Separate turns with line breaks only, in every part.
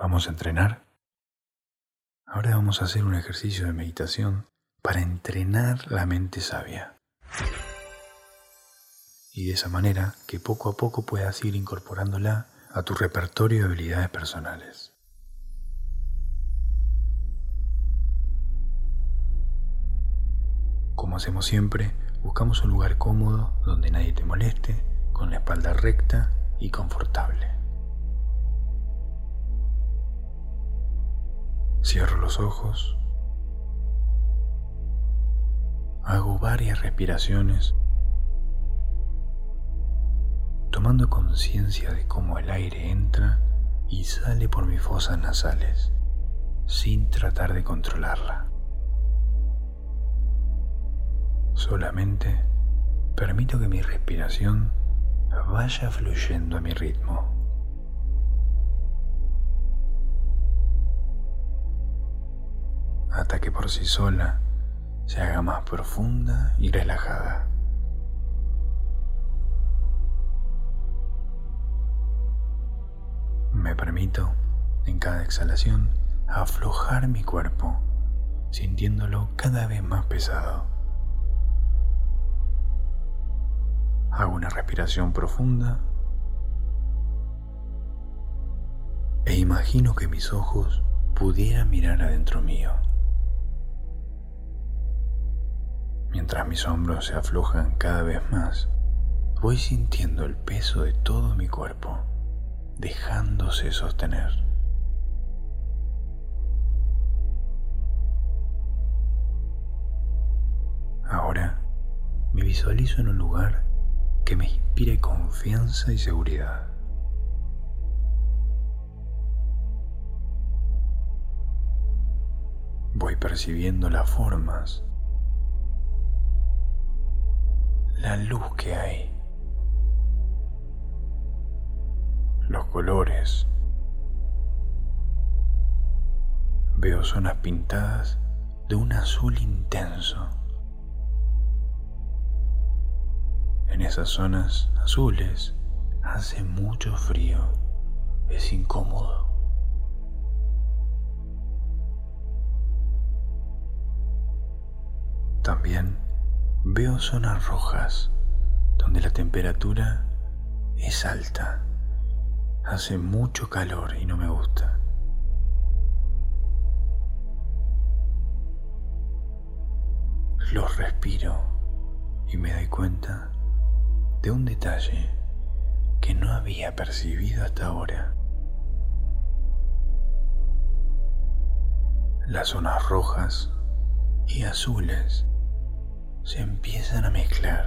¿Vamos a entrenar? Ahora vamos a hacer un ejercicio de meditación para entrenar la mente sabia. Y de esa manera que poco a poco puedas ir incorporándola a tu repertorio de habilidades personales. Como hacemos siempre, buscamos un lugar cómodo donde nadie te moleste, con la espalda recta y confortable. Cierro los ojos. Hago varias respiraciones, tomando conciencia de cómo el aire entra y sale por mis fosas nasales, sin tratar de controlarla. Solamente permito que mi respiración vaya fluyendo a mi ritmo. Hasta que por sí sola se haga más profunda y relajada. Me permito, en cada exhalación, aflojar mi cuerpo, sintiéndolo cada vez más pesado. Hago una respiración profunda e imagino que mis ojos pudieran mirar adentro mío. Mientras mis hombros se aflojan cada vez más, voy sintiendo el peso de todo mi cuerpo, dejándose sostener. Ahora me visualizo en un lugar que me inspire confianza y seguridad. Voy percibiendo las formas la luz que hay, los colores. Veo zonas pintadas de un azul intenso. En esas zonas azules hace mucho frío, es incómodo. También veo zonas rojas donde la temperatura es alta. Hace mucho calor y no me gusta. Los respiro y me doy cuenta de un detalle que no había percibido hasta ahora. Las zonas rojas y azules se empiezan a mezclar.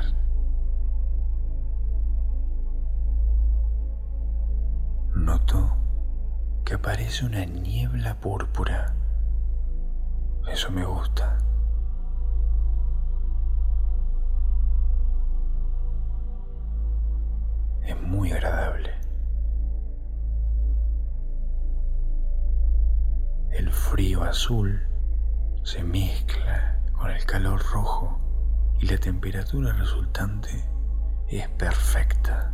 Noto que aparece una niebla púrpura. Eso me gusta. Es muy agradable. El frío azul se mezcla con el calor rojo y la temperatura resultante es perfecta.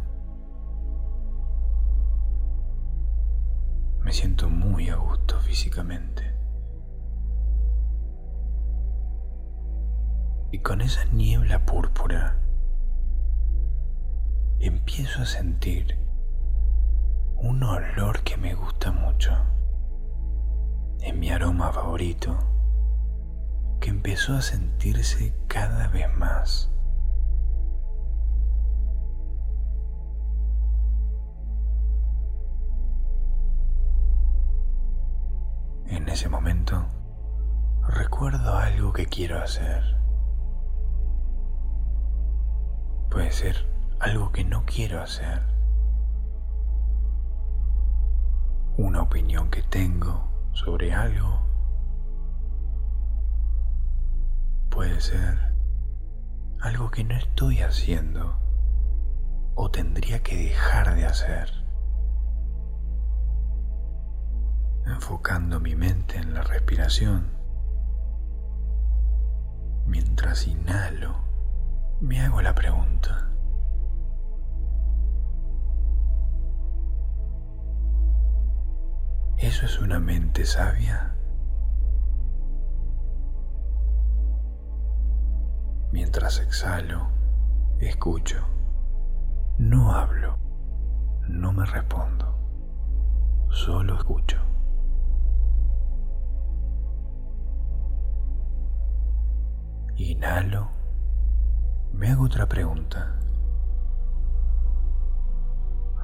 Me siento muy a gusto físicamente. Y con esa niebla púrpura empiezo a sentir un olor que me gusta mucho. Es mi aroma favorito que empezó a sentirse cada vez más. En ese momento, recuerdo algo que quiero hacer. Puede ser algo que no quiero hacer. Una opinión que tengo sobre algo puede ser algo que no estoy haciendo o tendría que dejar de hacer. Enfocando mi mente en la respiración, mientras inhalo, me hago la pregunta. ¿Eso es una mente sabia? Mientras exhalo, escucho. No hablo, no me respondo, solo escucho. Inhalo, me hago otra pregunta.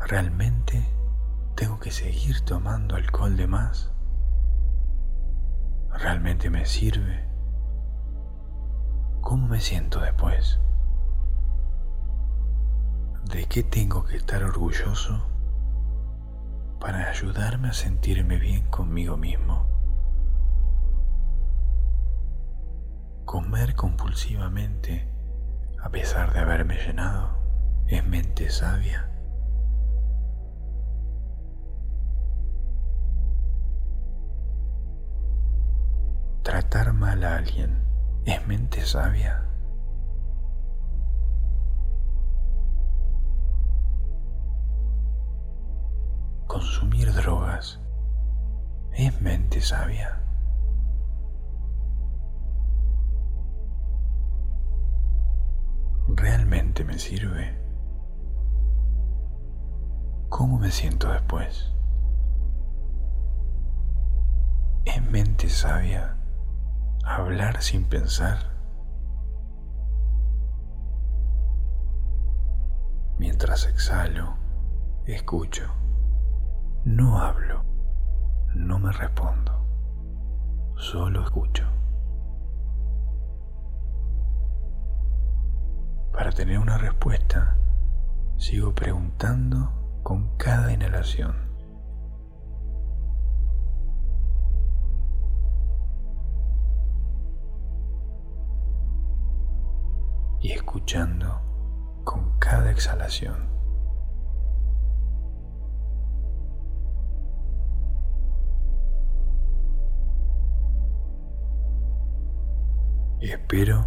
¿Realmente tengo que seguir tomando alcohol de más? ¿Realmente me sirve? ¿Cómo me siento después? ¿De qué tengo que estar orgulloso para ayudarme a sentirme bien conmigo mismo? Comer compulsivamente, a pesar de haberme llenado, es mente sabia. Tratar mal a alguien es mente sabia. Consumir drogas es mente sabia. ¿Realmente me sirve? ¿Cómo me siento después? ¿Es mente sabia? Hablar sin pensar. Mientras exhalo, escucho. No hablo, no me respondo, solo escucho. Para tener una respuesta, sigo preguntando con cada inhalación. Escuchando con cada exhalación. Y espero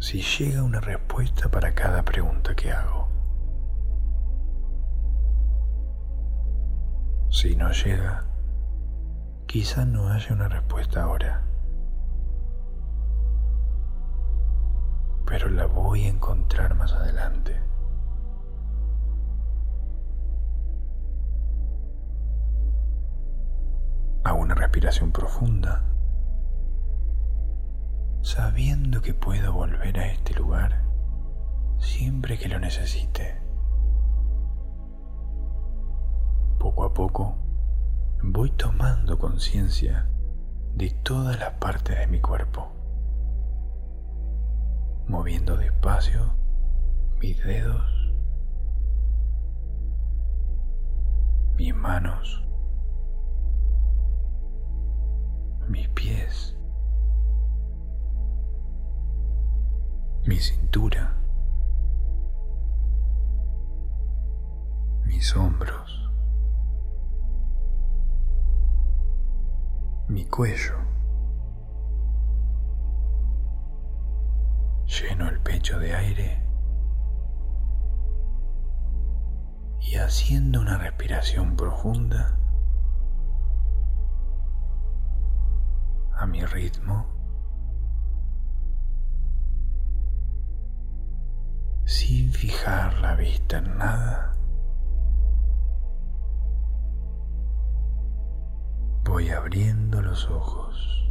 si llega una respuesta para cada pregunta que hago. Si no llega, quizá no haya una respuesta ahora. Pero la voy a encontrar más adelante. Hago una respiración profunda, sabiendo que puedo volver a este lugar siempre que lo necesite. Poco a poco voy tomando conciencia de todas las partes de mi cuerpo moviendo despacio mis dedos, mis manos, mis pies, mi cintura, mis hombros, mi cuello. El pecho de aire y haciendo una respiración profunda a mi ritmo, sin fijar la vista en nada, voy abriendo los ojos.